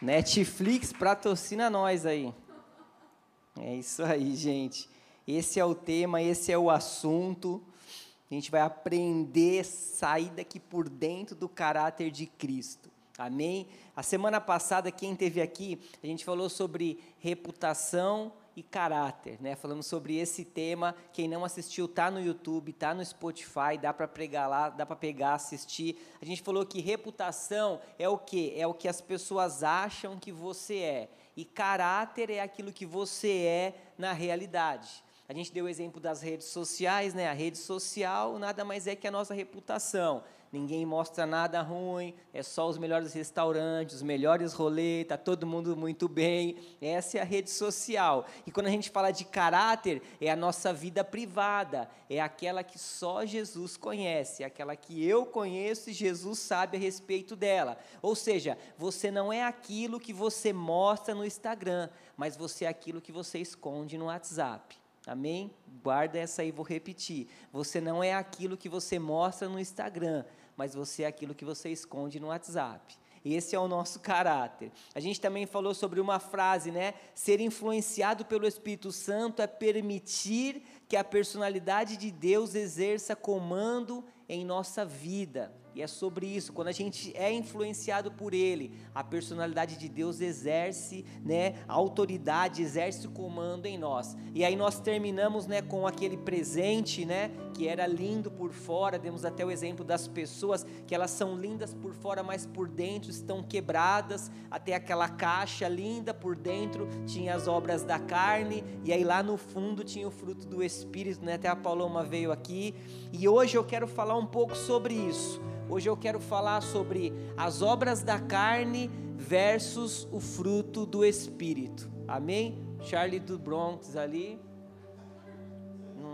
Netflix patrocina nós aí. É isso aí, gente. Esse é o tema, esse é o assunto. A gente vai aprender sair daqui por dentro do caráter de Cristo. Amém? A semana passada, quem teve aqui, a gente falou sobre reputação e caráter, né? Falamos sobre esse tema. Quem não assistiu, tá no YouTube, tá no Spotify, dá para pregar lá, dá para pegar, assistir. A gente falou que reputação é o quê? É o que as pessoas acham que você é. E caráter é aquilo que você é na realidade. A gente deu o exemplo das redes sociais, né? A rede social nada mais é que a nossa reputação ninguém mostra nada ruim, é só os melhores restaurantes, os melhores rolês, está todo mundo muito bem. Essa é a rede social. E quando a gente fala de caráter, é a nossa vida privada, é aquela que só Jesus conhece, é aquela que eu conheço e Jesus sabe a respeito dela. Ou seja, você não é aquilo que você mostra no Instagram, mas você é aquilo que você esconde no WhatsApp. Amém? Guarda essa aí, vou repetir. Você não é aquilo que você mostra no Instagram, mas você é aquilo que você esconde no WhatsApp. Esse é o nosso caráter. A gente também falou sobre uma frase, né? Ser influenciado pelo Espírito Santo é permitir que a personalidade de Deus exerça comando em nossa vida. E é sobre isso, quando a gente é influenciado por Ele, a personalidade de Deus exerce, né, a autoridade, exerce o comando em nós. E aí nós terminamos, né, com aquele presente, né, que era lindo por fora. Demos até o exemplo das pessoas que elas são lindas por fora, mas por dentro estão quebradas. Até aquela caixa linda por dentro tinha as obras da carne e aí lá no fundo tinha o fruto do Espírito, né? Até a Paloma veio aqui e hoje eu quero falar um pouco sobre isso Hoje eu quero falar sobre as obras da carne versus o fruto do Espírito. Amém? Charlie do Bronx ali.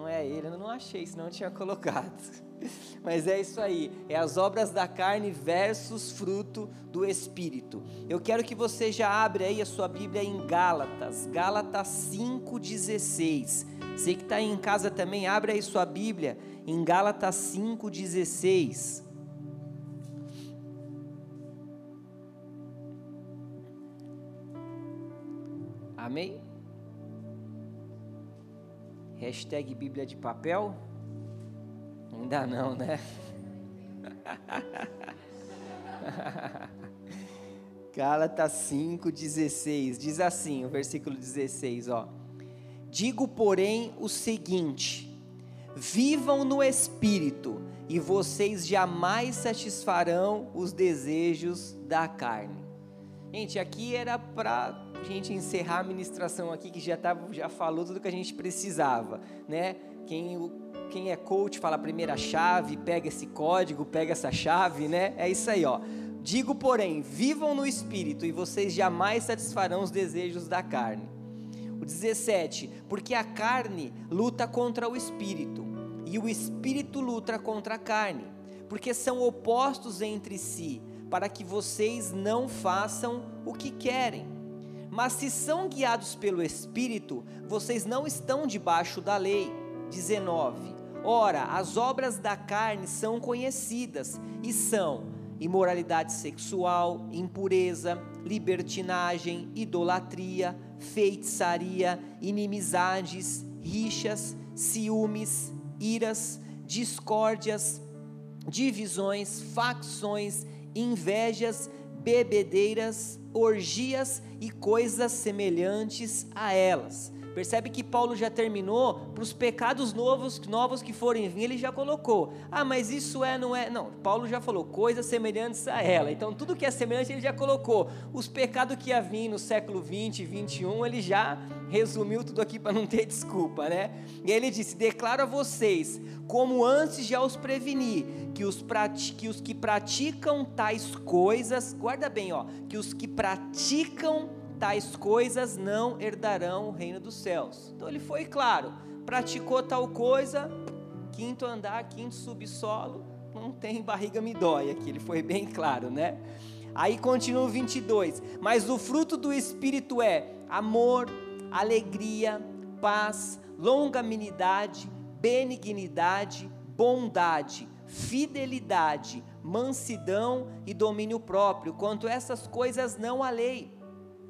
Não é ele, eu não achei, senão eu tinha colocado. Mas é isso aí, é as obras da carne versus fruto do Espírito. Eu quero que você já abra aí a sua Bíblia em Gálatas, Gálatas 5,16. Você que está em casa também, abre aí sua Bíblia em Gálatas 5,16. Amém? Hashtag Bíblia de papel? Ainda não, né? Gálatas 5,16 diz assim, o versículo 16, ó. Digo, porém, o seguinte: vivam no espírito, e vocês jamais satisfarão os desejos da carne. Gente, aqui era para a gente encerrar a ministração aqui, que já, tava, já falou tudo que a gente precisava, né? Quem, quem é coach fala a primeira chave, pega esse código, pega essa chave, né? É isso aí, ó. Digo, porém, vivam no espírito e vocês jamais satisfarão os desejos da carne. O 17, porque a carne luta contra o espírito e o espírito luta contra a carne, porque são opostos entre si para que vocês não façam o que querem. Mas se são guiados pelo Espírito, vocês não estão debaixo da lei. 19. Ora, as obras da carne são conhecidas e são imoralidade sexual, impureza, libertinagem, idolatria, feitiçaria, inimizades, rixas, ciúmes, iras, discórdias, divisões, facções, invejas, bebedeiras, orgias e coisas semelhantes a elas. Percebe que Paulo já terminou para os pecados novos, novos que forem vir, ele já colocou. Ah, mas isso é, não é? Não, Paulo já falou coisas semelhantes a ela. Então tudo que é semelhante ele já colocou. Os pecados que ia vir no século 20, 21, ele já resumiu tudo aqui para não ter desculpa, né? E ele disse: Declaro a vocês, como antes já os preveni, que os, que os que praticam tais coisas, guarda bem, ó, que os que praticam tais coisas não herdarão o reino dos céus. Então ele foi claro, praticou tal coisa, quinto andar, quinto subsolo, não tem barriga me dói aqui, ele foi bem claro, né? Aí continua o 22, mas o fruto do Espírito é amor, alegria, paz, longanimidade, benignidade, bondade, fidelidade, mansidão e domínio próprio. Quanto a essas coisas não há lei.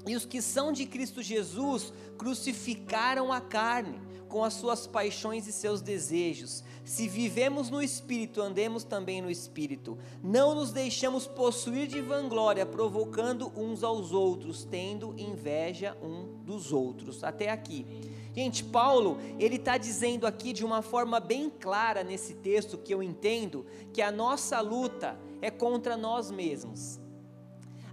E os que são de Cristo Jesus crucificaram a carne com as suas paixões e seus desejos. Se vivemos no Espírito, andemos também no Espírito. Não nos deixamos possuir de vanglória, provocando uns aos outros, tendo inveja um dos outros. Até aqui. Gente, Paulo, ele está dizendo aqui de uma forma bem clara nesse texto que eu entendo, que a nossa luta é contra nós mesmos.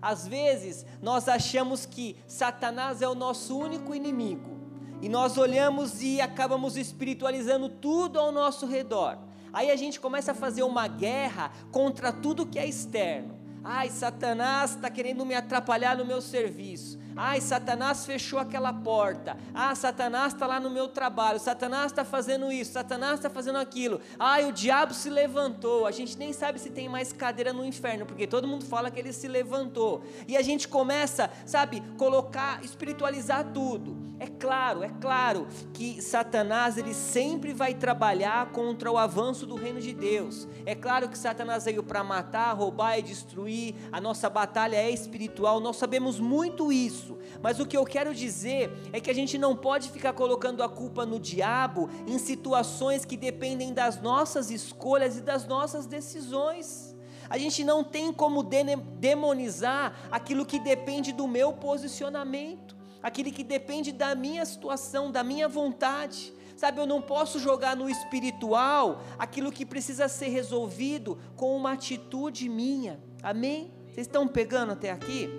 Às vezes, nós achamos que Satanás é o nosso único inimigo, e nós olhamos e acabamos espiritualizando tudo ao nosso redor. Aí a gente começa a fazer uma guerra contra tudo que é externo. Ai, Satanás está querendo me atrapalhar no meu serviço. Ai, Satanás fechou aquela porta. Ah, Satanás está lá no meu trabalho. Satanás está fazendo isso. Satanás está fazendo aquilo. Ai, o diabo se levantou. A gente nem sabe se tem mais cadeira no inferno, porque todo mundo fala que ele se levantou. E a gente começa, sabe, colocar, espiritualizar tudo. É claro, é claro que Satanás ele sempre vai trabalhar contra o avanço do reino de Deus. É claro que Satanás veio para matar, roubar e destruir. A nossa batalha é espiritual. Nós sabemos muito isso isso. Mas o que eu quero dizer é que a gente não pode ficar colocando a culpa no diabo em situações que dependem das nossas escolhas e das nossas decisões. A gente não tem como demonizar aquilo que depende do meu posicionamento, aquilo que depende da minha situação, da minha vontade. Sabe, eu não posso jogar no espiritual aquilo que precisa ser resolvido com uma atitude minha. Amém? Vocês estão pegando até aqui?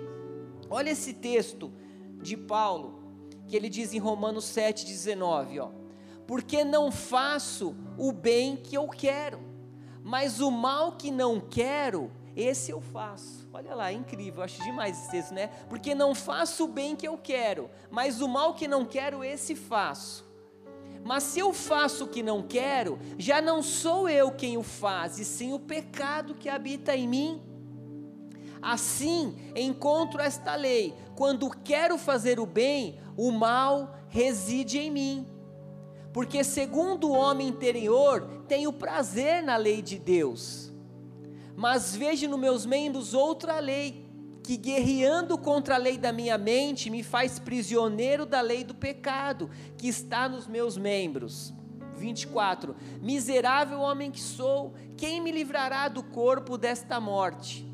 Olha esse texto de Paulo, que ele diz em Romanos 7,19, ó. Porque não faço o bem que eu quero, mas o mal que não quero, esse eu faço. Olha lá, é incrível, acho demais esse texto, né? Porque não faço o bem que eu quero, mas o mal que não quero, esse faço. Mas se eu faço o que não quero, já não sou eu quem o faz, e sim o pecado que habita em mim. Assim encontro esta lei: quando quero fazer o bem, o mal reside em mim. Porque, segundo o homem interior, tenho prazer na lei de Deus. Mas vejo nos meus membros outra lei, que guerreando contra a lei da minha mente, me faz prisioneiro da lei do pecado, que está nos meus membros. 24: Miserável homem que sou, quem me livrará do corpo desta morte?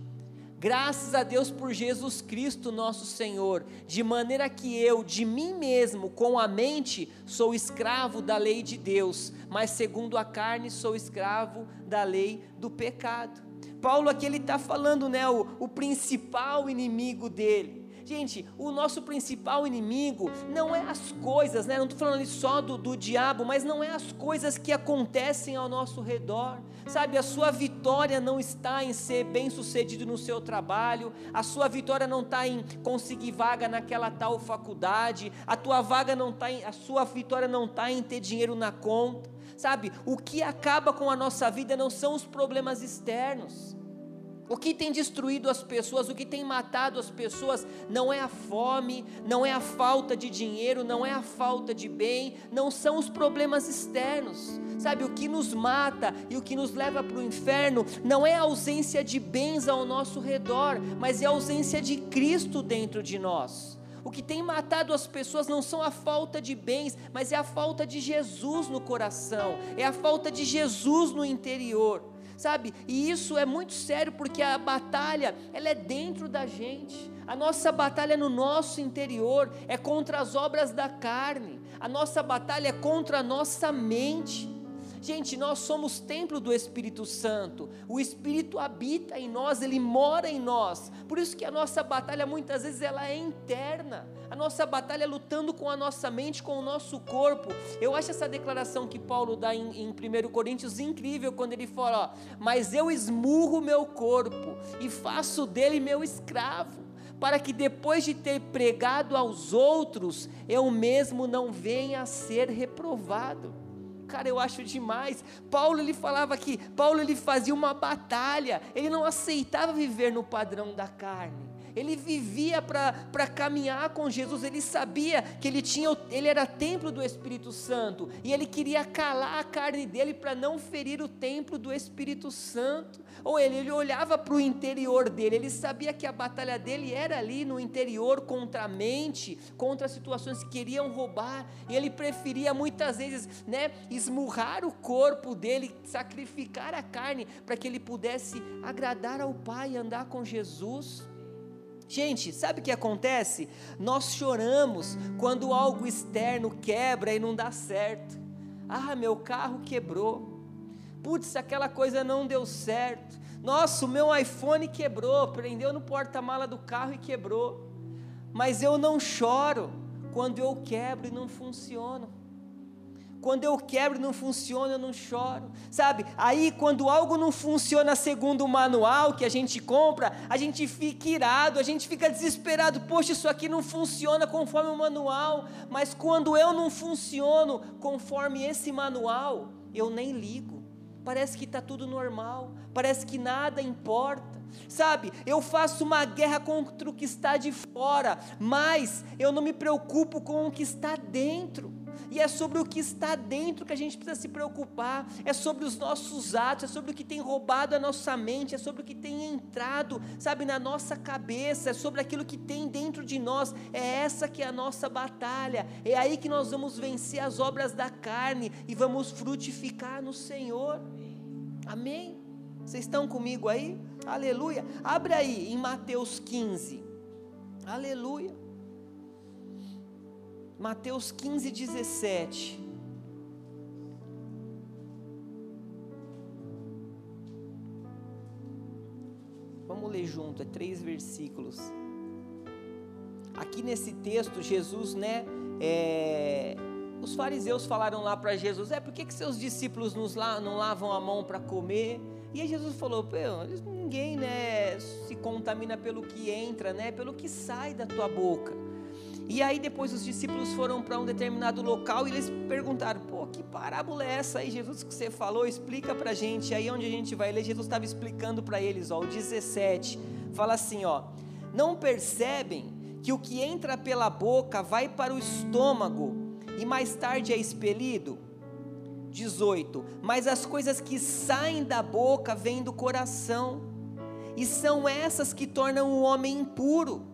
Graças a Deus por Jesus Cristo, nosso Senhor, de maneira que eu, de mim mesmo, com a mente, sou escravo da lei de Deus, mas segundo a carne, sou escravo da lei do pecado. Paulo aqui ele está falando, né, o, o principal inimigo dele Gente, o nosso principal inimigo não é as coisas, né? Não estou falando só do, do diabo, mas não é as coisas que acontecem ao nosso redor. Sabe, a sua vitória não está em ser bem sucedido no seu trabalho, a sua vitória não está em conseguir vaga naquela tal faculdade, a tua vaga não está em, a sua vitória não está em ter dinheiro na conta. Sabe, o que acaba com a nossa vida não são os problemas externos o que tem destruído as pessoas, o que tem matado as pessoas, não é a fome, não é a falta de dinheiro, não é a falta de bem, não são os problemas externos. Sabe, o que nos mata e o que nos leva para o inferno não é a ausência de bens ao nosso redor, mas é a ausência de Cristo dentro de nós. O que tem matado as pessoas não são a falta de bens, mas é a falta de Jesus no coração, é a falta de Jesus no interior sabe? E isso é muito sério porque a batalha, ela é dentro da gente. A nossa batalha é no nosso interior, é contra as obras da carne. A nossa batalha é contra a nossa mente. Gente, nós somos templo do Espírito Santo. O Espírito habita em nós, ele mora em nós. Por isso que a nossa batalha muitas vezes ela é interna. A nossa batalha é lutando com a nossa mente, com o nosso corpo. Eu acho essa declaração que Paulo dá em, em 1 Coríntios incrível quando ele fala: ó, "Mas eu esmurro meu corpo e faço dele meu escravo." para que depois de ter pregado aos outros, eu mesmo não venha a ser reprovado. Cara, eu acho demais. Paulo ele falava que Paulo ele fazia uma batalha. Ele não aceitava viver no padrão da carne. Ele vivia para caminhar com Jesus, ele sabia que ele tinha, ele era templo do Espírito Santo, e ele queria calar a carne dele para não ferir o templo do Espírito Santo. Ou ele, ele olhava para o interior dele, ele sabia que a batalha dele era ali no interior contra a mente, contra situações que queriam roubar, e ele preferia muitas vezes, né, esmurrar o corpo dele, sacrificar a carne para que ele pudesse agradar ao Pai e andar com Jesus. Gente, sabe o que acontece? Nós choramos quando algo externo quebra e não dá certo. Ah, meu carro quebrou. Putz, aquela coisa não deu certo. Nossa, o meu iPhone quebrou, prendeu no porta-mala do carro e quebrou. Mas eu não choro quando eu quebro e não funciona. Quando eu quebro e não funciona, eu não choro. Sabe? Aí, quando algo não funciona segundo o manual que a gente compra, a gente fica irado, a gente fica desesperado. Poxa, isso aqui não funciona conforme o manual. Mas quando eu não funciono conforme esse manual, eu nem ligo. Parece que está tudo normal. Parece que nada importa. Sabe, eu faço uma guerra contra o que está de fora, mas eu não me preocupo com o que está dentro. E é sobre o que está dentro que a gente precisa se preocupar, é sobre os nossos atos, é sobre o que tem roubado a nossa mente, é sobre o que tem entrado, sabe, na nossa cabeça, é sobre aquilo que tem dentro de nós. É essa que é a nossa batalha. É aí que nós vamos vencer as obras da carne e vamos frutificar no Senhor. Amém? Vocês estão comigo aí? Aleluia. Abre aí em Mateus 15. Aleluia. Mateus 15, 17. Vamos ler junto, é três versículos. Aqui nesse texto, Jesus, né? É, os fariseus falaram lá para Jesus: É, por que, que seus discípulos nos, não lavam a mão para comer? E aí Jesus falou: ninguém né, se contamina pelo que entra, né? Pelo que sai da tua boca. E aí depois os discípulos foram para um determinado local e eles perguntaram: "Pô, que parábola é essa aí, Jesus que você falou? Explica para a gente". Aí onde a gente vai ler, Jesus estava explicando para eles, ó, o 17. Fala assim, ó: "Não percebem que o que entra pela boca vai para o estômago e mais tarde é expelido?" 18. Mas as coisas que saem da boca vêm do coração, e são essas que tornam o homem impuro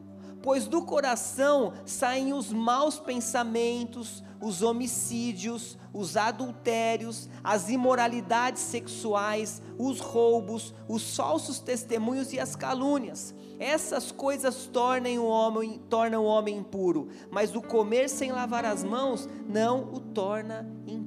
pois do coração saem os maus pensamentos, os homicídios, os adultérios, as imoralidades sexuais, os roubos, os falsos testemunhos e as calúnias. Essas coisas tornam o homem, tornam o homem impuro, mas o comer sem lavar as mãos não o torna impuro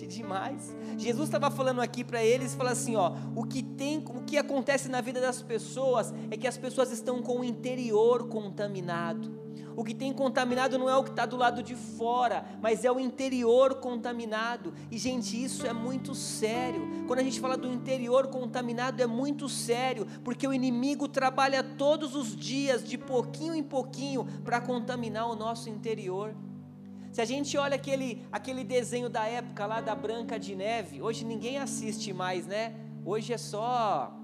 gente, demais. Jesus estava falando aqui para eles, fala assim, ó, o que tem, o que acontece na vida das pessoas é que as pessoas estão com o interior contaminado. O que tem contaminado não é o que está do lado de fora, mas é o interior contaminado. E, gente, isso é muito sério. Quando a gente fala do interior contaminado, é muito sério, porque o inimigo trabalha todos os dias, de pouquinho em pouquinho, para contaminar o nosso interior. Se a gente olha aquele, aquele desenho da época lá da Branca de Neve, hoje ninguém assiste mais, né? Hoje é só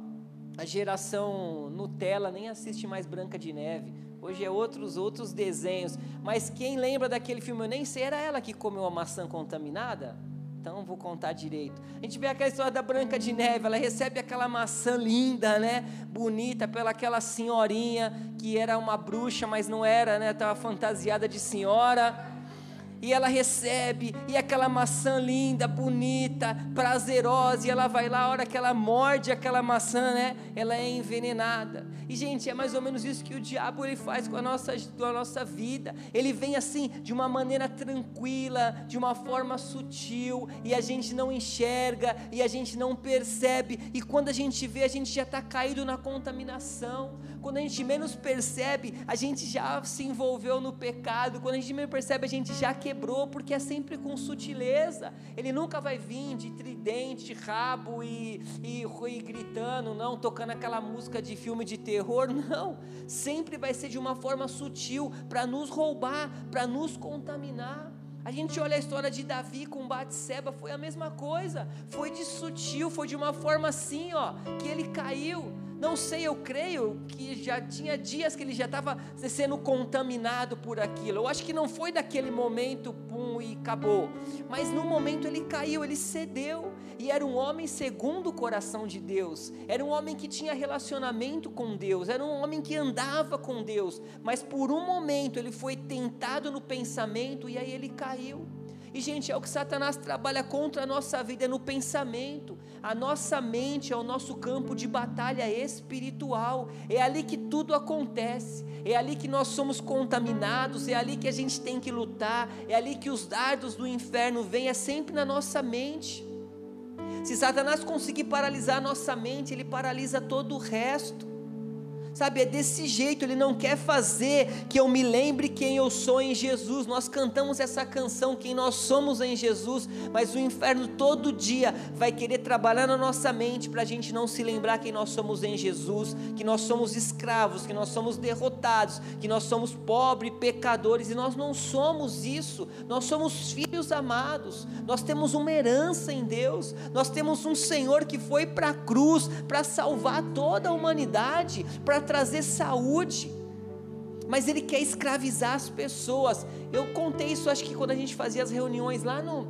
a geração Nutella, nem assiste mais Branca de Neve. Hoje é outros outros desenhos. Mas quem lembra daquele filme, eu nem sei, era ela que comeu a maçã contaminada? Então vou contar direito. A gente vê aquela história da Branca de Neve, ela recebe aquela maçã linda, né? Bonita, pela aquela senhorinha que era uma bruxa, mas não era, né? Estava fantasiada de senhora e ela recebe, e aquela maçã linda, bonita, prazerosa, e ela vai lá, a hora que ela morde aquela maçã, né, ela é envenenada. E gente, é mais ou menos isso que o diabo ele faz com a nossa, com a nossa vida. Ele vem assim, de uma maneira tranquila, de uma forma sutil, e a gente não enxerga, e a gente não percebe, e quando a gente vê, a gente já está caído na contaminação. Quando a gente menos percebe, a gente já se envolveu no pecado. Quando a gente menos percebe, a gente já quebrou, porque é sempre com sutileza. Ele nunca vai vir de tridente, rabo e, e, e gritando, não, tocando aquela música de filme de terror, não. Sempre vai ser de uma forma sutil para nos roubar, para nos contaminar. A gente olha a história de Davi com Batseba, foi a mesma coisa. Foi de sutil, foi de uma forma assim, ó, que ele caiu Não sei, eu creio que já tinha dias que ele já estava sendo contaminado por aquilo. Eu acho que não foi daquele momento, pum, e acabou. Mas no momento ele caiu, ele cedeu. E era um homem segundo o coração de Deus. Era um homem que tinha relacionamento com Deus. Era um homem que andava com Deus. Mas por um momento ele foi tentado no pensamento e aí ele caiu. E, gente, é o que Satanás trabalha contra a nossa vida é no pensamento. A nossa mente é o nosso campo de batalha espiritual. É ali que tudo acontece. É ali que nós somos contaminados. É ali que a gente tem que lutar. É ali que os dardos do inferno vêm. É sempre na nossa mente. Se Satanás conseguir paralisar a nossa mente, ele paralisa todo o resto. Sabe, é desse jeito, Ele não quer fazer que eu me lembre quem eu sou em Jesus. Nós cantamos essa canção, quem nós somos em Jesus, mas o inferno todo dia vai querer trabalhar na nossa mente para a gente não se lembrar quem nós somos em Jesus, que nós somos escravos, que nós somos derrotados, que nós somos pobres, pecadores, e nós não somos isso, nós somos filhos amados, nós temos uma herança em Deus, nós temos um Senhor que foi para a cruz para salvar toda a humanidade, para trazer saúde, mas ele quer escravizar as pessoas. Eu contei isso, acho que quando a gente fazia as reuniões lá no,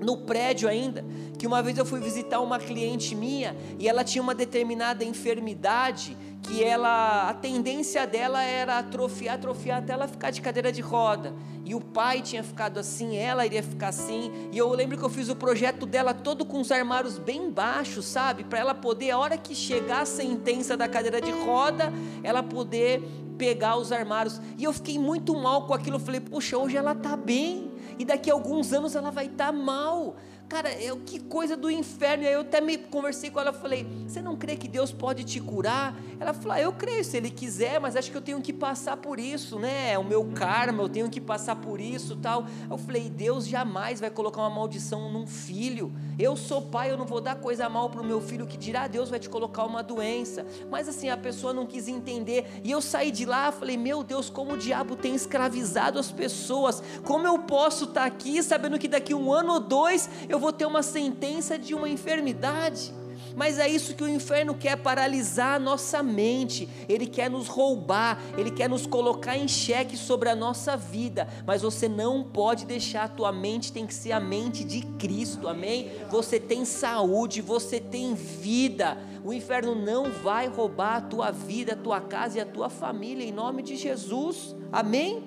no prédio ainda, que uma vez eu fui visitar uma cliente minha e ela tinha uma determinada enfermidade que ela, a tendência dela era atrofiar, atrofiar até ela ficar de cadeira de roda. E o pai tinha ficado assim, ela iria ficar assim. E eu lembro que eu fiz o projeto dela todo com os armários bem baixos, sabe? Para ela poder, a hora que chegar a sentença da cadeira de roda, ela poder pegar os armários. E eu fiquei muito mal com aquilo. Eu falei, puxa, hoje ela está bem. E daqui a alguns anos ela vai estar tá mal. Cara, é, que coisa do inferno. E aí eu até me conversei com ela, falei: "Você não crê que Deus pode te curar?" Ela falou: ah, "Eu creio se ele quiser, mas acho que eu tenho que passar por isso, né? É o meu karma, eu tenho que passar por isso, tal". Eu falei: "Deus jamais vai colocar uma maldição num filho. Eu sou pai, eu não vou dar coisa mal para o meu filho que dirá, Deus vai te colocar uma doença". Mas assim, a pessoa não quis entender. E eu saí de lá, falei: "Meu Deus, como o diabo tem escravizado as pessoas. Como eu posso estar tá aqui sabendo que daqui um ano ou dois eu vou ter uma sentença de uma enfermidade. Mas é isso que o inferno quer paralisar a nossa mente, ele quer nos roubar, ele quer nos colocar em xeque sobre a nossa vida. Mas você não pode deixar a tua mente, tem que ser a mente de Cristo, amém? Você tem saúde, você tem vida. O inferno não vai roubar a tua vida, a tua casa e a tua família, em nome de Jesus, amém?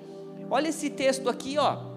Olha esse texto aqui, ó.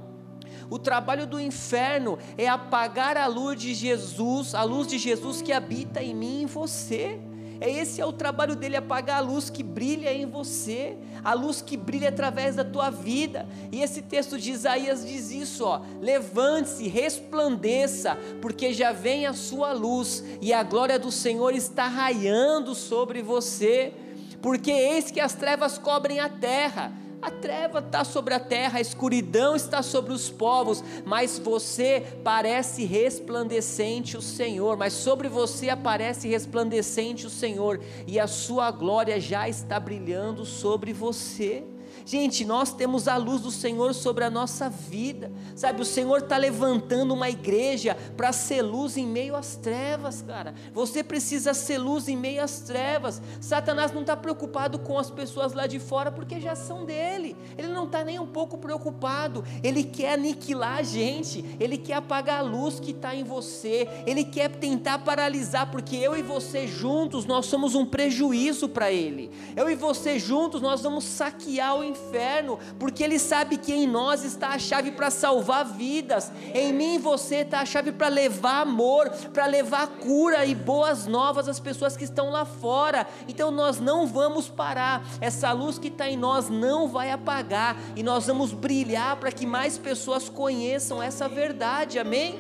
O trabalho do inferno é apagar a luz de Jesus, a luz de Jesus que habita em mim e em você. É esse é o trabalho dele, apagar a luz que brilha em você, a luz que brilha através da tua vida. E esse texto de Isaías diz isso, ó: Levante-se, resplandeça, porque já vem a sua luz e a glória do Senhor está raiando sobre você. Porque eis que as trevas cobrem a terra, a treva está sobre a terra, a escuridão está sobre os povos, mas você parece resplandecente o Senhor, mas sobre você aparece resplandecente o Senhor, e a sua glória já está brilhando sobre você. Gente, nós temos a luz do Senhor sobre a nossa vida, sabe? O Senhor está levantando uma igreja para ser luz em meio às trevas, cara. Você precisa ser luz em meio às trevas. Satanás não está preocupado com as pessoas lá de fora porque já são dele. Ele não está nem um pouco preocupado. Ele quer aniquilar a gente. Ele quer apagar a luz que está em você. Ele quer tentar paralisar, porque eu e você juntos nós somos um prejuízo para ele. Eu e você juntos nós vamos saquear o inferno, porque Ele sabe que em nós está a chave para salvar vidas, em mim e você está a chave para levar amor, para levar cura e boas novas às pessoas que estão lá fora. Então nós não vamos parar, essa luz que está em nós não vai apagar, e nós vamos brilhar para que mais pessoas conheçam essa verdade, amém?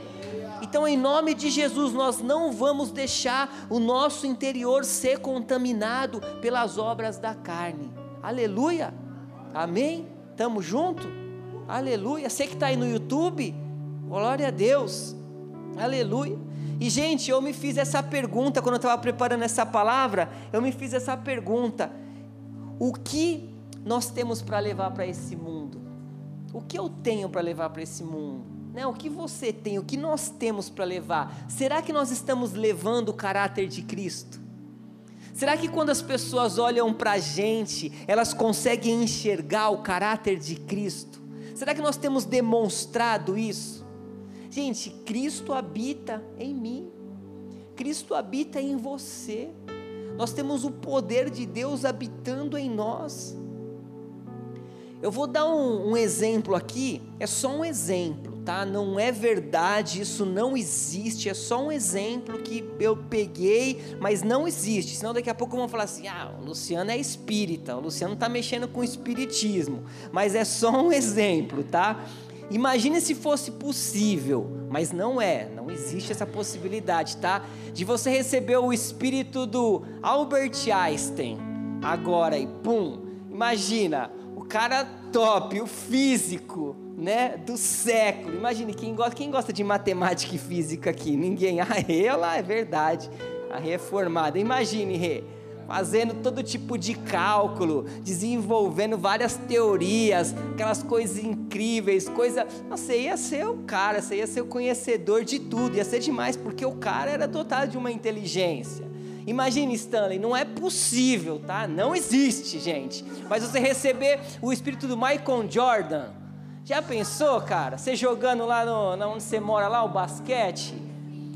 Então, em nome de Jesus, nós não vamos deixar o nosso interior ser contaminado pelas obras da carne. Aleluia! Amém? Tamo junto? Aleluia. Você que está aí no YouTube, glória a Deus. Aleluia. E gente, eu me fiz essa pergunta quando eu estava preparando essa palavra. Eu me fiz essa pergunta: o que nós temos para levar para esse mundo? O que eu tenho para levar para esse mundo? Né? O que você tem? O que nós temos para levar? Será que nós estamos levando o caráter de Cristo? Será que quando as pessoas olham para a gente, elas conseguem enxergar o caráter de Cristo? Será que nós temos demonstrado isso? Gente, Cristo habita em mim, Cristo habita em você, nós temos o poder de Deus habitando em nós. Eu vou dar um, um exemplo aqui, é só um exemplo tá? Não é verdade, isso não existe, é só um exemplo que eu peguei, mas não existe. Senão daqui a pouco vão falar assim: "Ah, o Luciano é espírita, o Luciano está mexendo com espiritismo". Mas é só um exemplo, tá? Imagine se fosse possível, mas não é, não existe essa possibilidade, tá? De você receber o espírito do Albert Einstein agora e pum, imagina, o cara top, o físico, né, do século. Imagine quem gosta, quem gosta de matemática e física aqui? Ninguém. A Rê, ela é verdade. A Rê é formada. Imagine, Rê, fazendo todo tipo de cálculo, desenvolvendo várias teorias, aquelas coisas incríveis, coisa, você ia ser o cara, você ia ser o conhecedor de tudo, ia ser demais, porque o cara era dotado de uma inteligência. Imagine, Stanley, não é possível, tá? Não existe, gente. Mas você receber o espírito do Michael Jordan, já pensou, cara? Você jogando lá no, onde você mora lá, o basquete?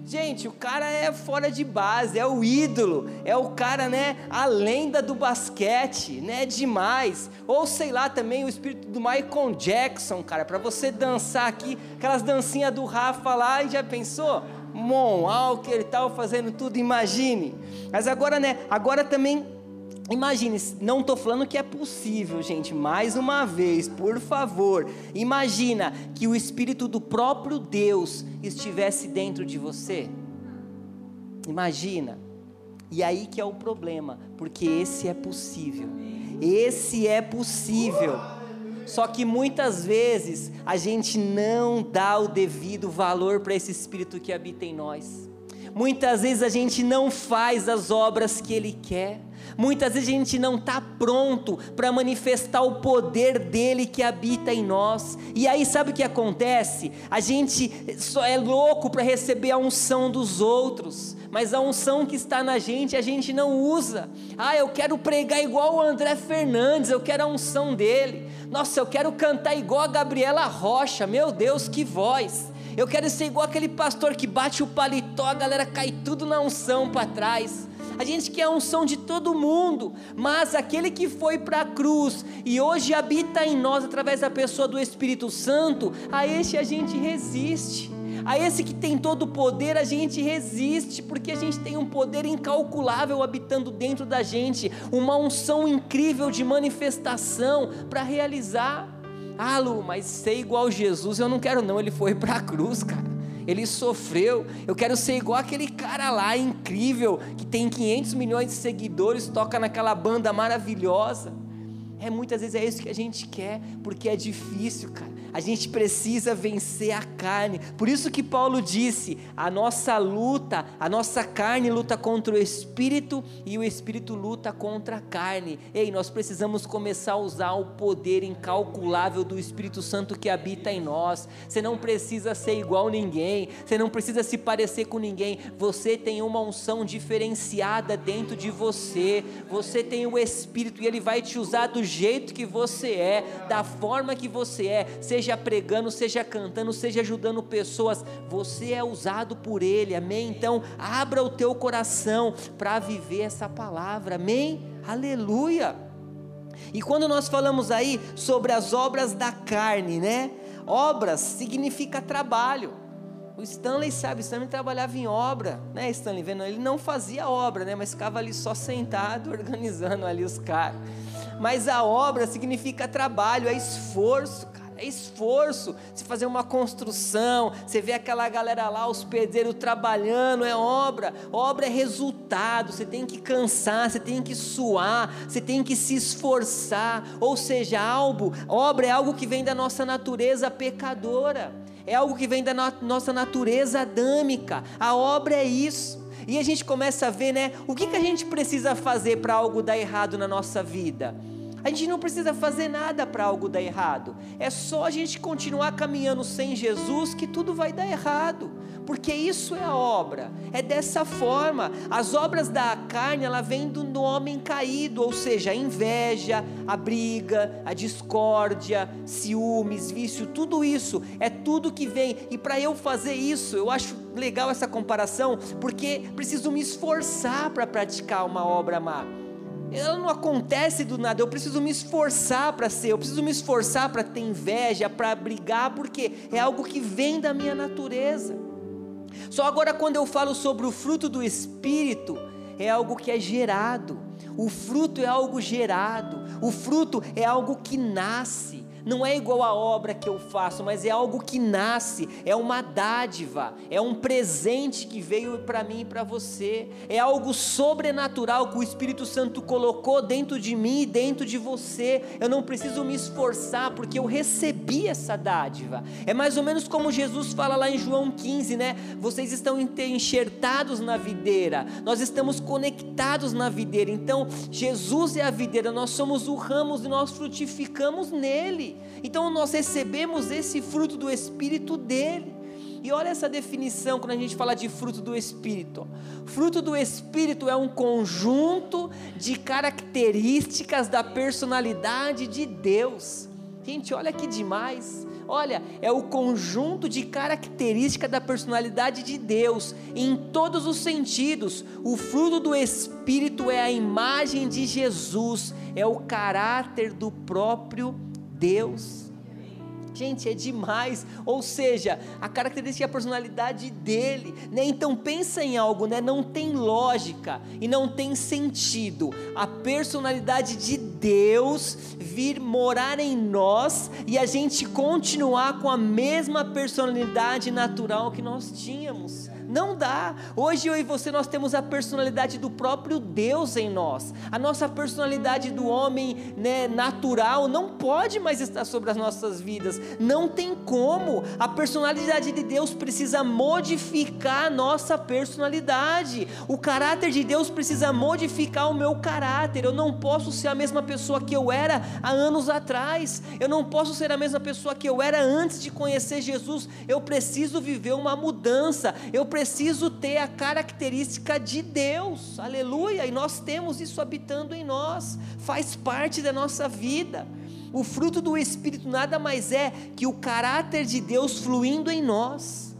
Gente, o cara é fora de base, é o ídolo, é o cara, né, a lenda do basquete, né, demais. Ou sei lá também o espírito do Michael Jackson, cara, para você dançar aqui, aquelas dancinhas do Rafa lá, e já pensou? Mon, Alker e tal, fazendo tudo, imagine. Mas agora, né, agora também Imagine, não estou falando que é possível, gente. Mais uma vez, por favor, imagina que o Espírito do próprio Deus estivesse dentro de você. Imagina. E aí que é o problema, porque esse é possível. Esse é possível. Só que muitas vezes a gente não dá o devido valor para esse Espírito que habita em nós. Muitas vezes a gente não faz as obras que Ele quer. Muitas vezes a gente não está pronto para manifestar o poder dele que habita em nós. E aí sabe o que acontece? A gente só é louco para receber a unção dos outros, mas a unção que está na gente a gente não usa. Ah, eu quero pregar igual o André Fernandes, eu quero a unção dele. Nossa, eu quero cantar igual a Gabriela Rocha. Meu Deus, que voz! Eu quero ser igual aquele pastor que bate o paletó, a galera cai tudo na unção para trás a gente quer a unção de todo mundo, mas aquele que foi para a cruz e hoje habita em nós através da pessoa do Espírito Santo, a esse a gente resiste. A esse que tem todo o poder, a gente resiste, porque a gente tem um poder incalculável habitando dentro da gente, uma unção incrível de manifestação para realizar. Ah, Lu, mas ser igual Jesus eu não quero, não. Ele foi para a cruz, cara ele sofreu. Eu quero ser igual aquele cara lá incrível que tem 500 milhões de seguidores, toca naquela banda maravilhosa. É muitas vezes é isso que a gente quer, porque é difícil, cara. A gente precisa vencer a carne. Por isso que Paulo disse: a nossa luta, a nossa carne luta contra o espírito e o espírito luta contra a carne. Ei, nós precisamos começar a usar o poder incalculável do Espírito Santo que habita em nós. Você não precisa ser igual ninguém, você não precisa se parecer com ninguém. Você tem uma unção diferenciada dentro de você. Você tem o espírito e ele vai te usar do jeito que você é, da forma que você é. Seja seja pregando, seja cantando, seja ajudando pessoas, você é usado por Ele, amém? Então, abra o teu coração para viver essa palavra, amém? Aleluia! E quando nós falamos aí sobre as obras da carne, né? Obras significa trabalho. O Stanley sabe, o Stanley trabalhava em obra, né, Stanley? Vendo, ele não fazia obra, né? Mas ficava ali só sentado, organizando ali os caras. Mas a obra significa trabalho, é esforço, cara é esforço. Se fazer uma construção, você vê aquela galera lá, os pedreiros trabalhando, é obra. Obra é resultado. Você tem que cansar, você tem que suar, você tem que se esforçar. Ou seja, algo, obra é algo que vem da nossa natureza pecadora. É algo que vem da no nossa natureza adâmica. A obra é isso. E a gente começa a ver, né? O que, que a gente precisa fazer para algo dar errado na nossa vida? A gente não precisa fazer nada para algo dar errado. É só a gente continuar caminhando sem Jesus que tudo vai dar errado. porque isso é a obra. É dessa forma. As obras da carne, ela vem do, homem caído, ou seja, a inveja, a briga, a discórdia, ciúmes, vício, tudo isso é tudo que vem. E para eu fazer isso, eu acho legal essa comparação, porque preciso me esforçar para praticar uma obra má ela não acontece do nada. Eu preciso me esforçar para ser, eu preciso me esforçar para ter inveja, para brigar, porque é algo que vem da minha natureza. Só agora, quando eu falo sobre o fruto do Espírito, é algo que é gerado. O fruto é algo gerado. O fruto é algo que nasce não é igual à obra que eu faço, mas é algo que nasce, é uma dádiva, é um presente que veio para mim e para você, é algo sobrenatural que o Espírito Santo colocou dentro de mim e dentro de você. Eu não preciso me esforçar porque eu recebi essa dádiva. É mais ou menos como Jesus fala lá em João 15, né? Vocês estão enxertados na videira, nós estamos conectados na videira. Então, Jesus é a videira, nós somos o ramo e nós frutificamos nele. Então nós recebemos esse fruto do Espírito dele. E olha essa definição quando a gente fala de fruto do Espírito. Fruto do Espírito é um conjunto de características da personalidade de Deus. Gente, olha que demais. Olha, é o conjunto de características da personalidade de Deus, em todos os sentidos. O fruto do Espírito é a imagem de Jesus, é o caráter do próprio Deus. Gente, é demais. Ou seja, a característica e a personalidade dele, né? Então pensa em algo, né? Não tem lógica e não tem sentido. A personalidade de Deus vir morar em nós e a gente continuar com a mesma personalidade natural que nós tínhamos. Não dá. Hoje eu e você nós temos a personalidade do próprio Deus em nós. A nossa personalidade do homem né, natural não pode mais estar sobre as nossas vidas. Não tem como. A personalidade de Deus precisa modificar a nossa personalidade. O caráter de Deus precisa modificar o meu caráter. Eu não posso ser a mesma pessoa que eu era há anos atrás. Eu não posso ser a mesma pessoa que eu era antes de conhecer Jesus. Eu preciso viver uma mudança. Eu preciso ter a característica de Deus, aleluia, e nós temos isso habitando em nós, faz parte da nossa vida. O fruto do Espírito nada mais é que o caráter de Deus fluindo em nós,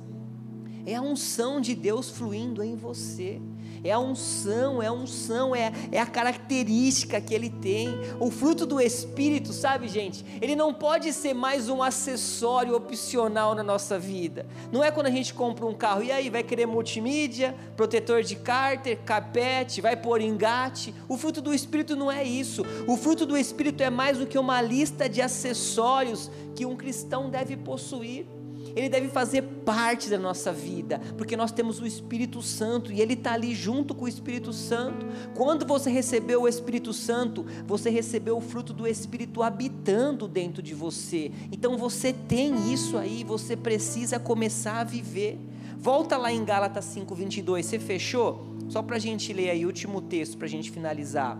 é a unção de Deus fluindo em você é a unção, é a unção, é, é a característica que ele tem. O fruto do Espírito, sabe, gente? Ele não pode ser mais um acessório opcional na nossa vida. Não é quando a gente compra um carro e aí vai querer multimídia, protetor de cárter, capete, vai pôr engate. O fruto do Espírito não é isso. O fruto do Espírito é mais do que uma lista de acessórios que um cristão deve possuir ele deve fazer parte da nossa vida, porque nós temos o Espírito Santo e ele está ali junto com o Espírito Santo. Quando você recebeu o Espírito Santo, você recebeu o fruto do Espírito habitando dentro de você. Então você tem isso aí, você precisa começar a viver. Volta lá em Gálatas 5:22. Você fechou? Só para a gente ler aí o último texto para a gente finalizar.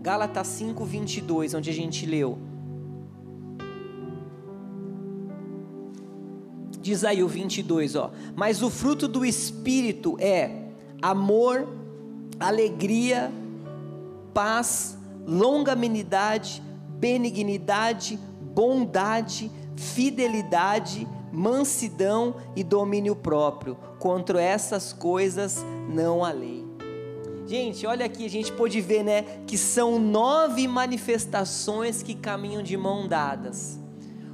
Gálatas 5:22, onde a gente leu. Diz aí o 22, ó. Mas o fruto do Espírito é amor, alegria, paz, longanimidade, benignidade, bondade, fidelidade, mansidão e domínio próprio. Contra essas coisas não há lei. Gente, olha aqui, a gente pode ver, né, que são nove manifestações que caminham de mão dadas.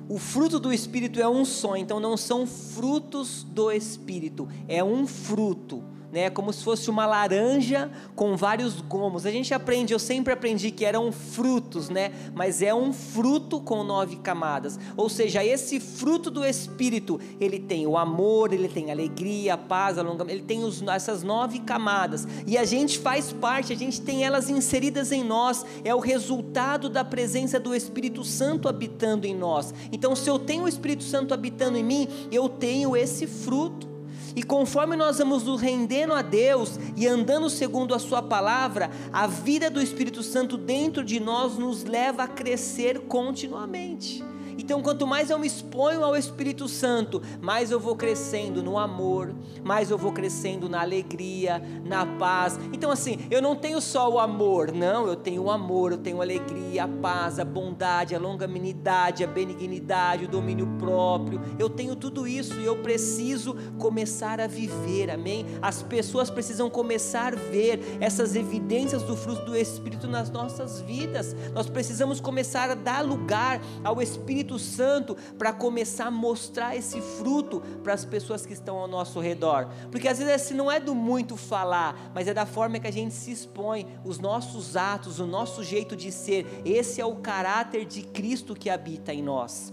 O fruto do Espírito é um só, então não são frutos do Espírito, é um fruto né? Como se fosse uma laranja com vários gomos. A gente aprende, eu sempre aprendi que eram frutos, né? Mas é um fruto com nove camadas. Ou seja, esse fruto do Espírito, ele tem o amor, ele tem a alegria, a paz, a longa, ele tem os, essas nove camadas. E a gente faz parte, a gente tem elas inseridas em nós. É o resultado da presença do Espírito Santo habitando em nós. Então, se eu tenho o Espírito Santo habitando em mim, eu tenho esse fruto. E conforme nós vamos nos rendendo a Deus e andando segundo a Sua palavra, a vida do Espírito Santo dentro de nós nos leva a crescer continuamente. Então, quanto mais eu me exponho ao Espírito Santo, mais eu vou crescendo no amor, mais eu vou crescendo na alegria, na paz. Então, assim, eu não tenho só o amor, não, eu tenho o amor, eu tenho a alegria, a paz, a bondade, a longanimidade, a benignidade, o domínio próprio. Eu tenho tudo isso e eu preciso começar a viver, amém? As pessoas precisam começar a ver essas evidências do fruto do Espírito nas nossas vidas. Nós precisamos começar a dar lugar ao Espírito Santo para começar a mostrar esse fruto para as pessoas que estão ao nosso redor. Porque às vezes assim, não é do muito falar, mas é da forma que a gente se expõe, os nossos atos, o nosso jeito de ser. Esse é o caráter de Cristo que habita em nós.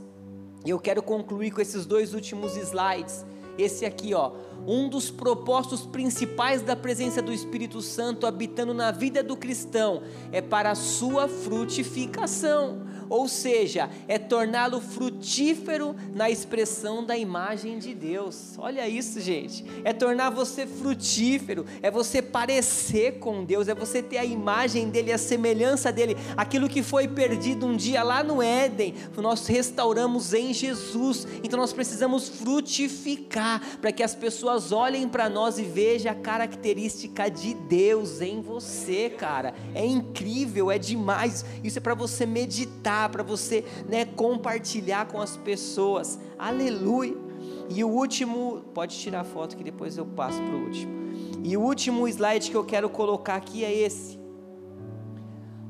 E eu quero concluir com esses dois últimos slides. Esse aqui, ó, um dos propósitos principais da presença do Espírito Santo habitando na vida do cristão é para a sua frutificação ou seja, é torná-lo frutífero na expressão da imagem de Deus. Olha isso, gente. É tornar você frutífero, é você parecer com Deus, é você ter a imagem dele, a semelhança dele, aquilo que foi perdido um dia lá no Éden, nós restauramos em Jesus. Então nós precisamos frutificar para que as pessoas olhem para nós e vejam a característica de Deus em você, cara. É incrível, é demais. Isso é para você meditar para você né, compartilhar com as pessoas. Aleluia. E o último, pode tirar a foto que depois eu passo para o último. E o último slide que eu quero colocar aqui é esse.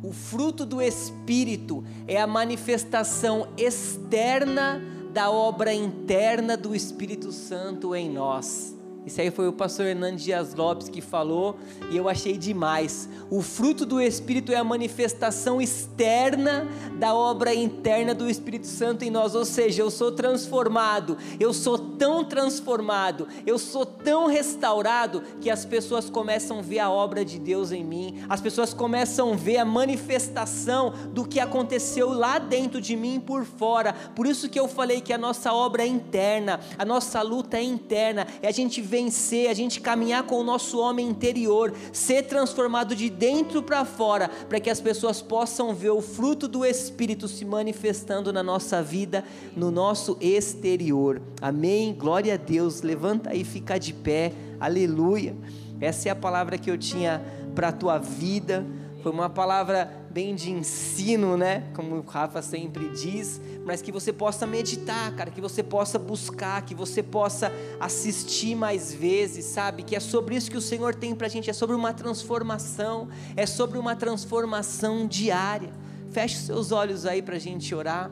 O fruto do Espírito é a manifestação externa da obra interna do Espírito Santo em nós. Isso aí foi o pastor Hernandes Dias Lopes que falou e eu achei demais. O fruto do Espírito é a manifestação externa da obra interna do Espírito Santo em nós. Ou seja, eu sou transformado, eu sou tão transformado, eu sou tão restaurado que as pessoas começam a ver a obra de Deus em mim, as pessoas começam a ver a manifestação do que aconteceu lá dentro de mim por fora. Por isso que eu falei que a nossa obra é interna, a nossa luta é interna, é a gente vencer, a gente caminhar com o nosso homem interior, ser transformado de dentro para fora, para que as pessoas possam ver o fruto do Espírito se manifestando na nossa vida, no nosso exterior. Amém? Glória a Deus. Levanta aí, fica de pé. Aleluia. Essa é a palavra que eu tinha para a tua vida. Foi uma palavra bem de ensino, né? Como o Rafa sempre diz, mas que você possa meditar, cara, que você possa buscar, que você possa assistir mais vezes, sabe? Que é sobre isso que o Senhor tem pra gente, é sobre uma transformação, é sobre uma transformação diária. Feche seus olhos aí pra gente orar.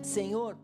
Senhor,